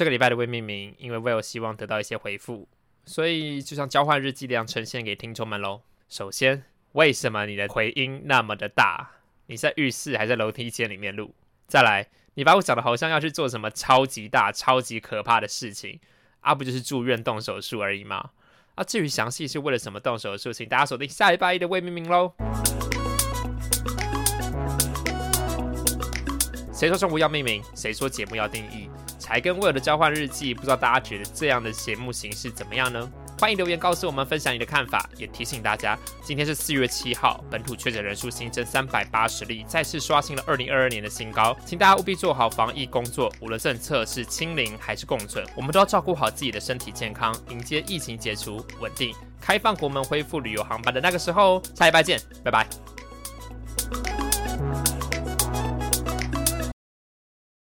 这个礼拜的未命名，因为 Will 希望得到一些回复，所以就像交换日记那样呈现给听众们喽。首先，为什么你的回音那么的大？你在浴室还在楼梯间里面录？再来，你把我讲的好像要去做什么超级大、超级可怕的事情，啊，不就是住院动手术而已吗？啊，至于详细是为了什么动手术，请大家锁定下一拜一的未命名喽。谁说中午要命名？谁说节目要定义？才跟威尔的交换日记，不知道大家觉得这样的节目形式怎么样呢？欢迎留言告诉我们，分享你的看法。也提醒大家，今天是四月七号，本土确诊人数新增三百八十例，再次刷新了二零二二年的新高。请大家务必做好防疫工作，无论政策是清零还是共存，我们都要照顾好自己的身体健康，迎接疫情解除、稳定、开放国门、恢复旅游航班的那个时候。下礼拜见，拜拜。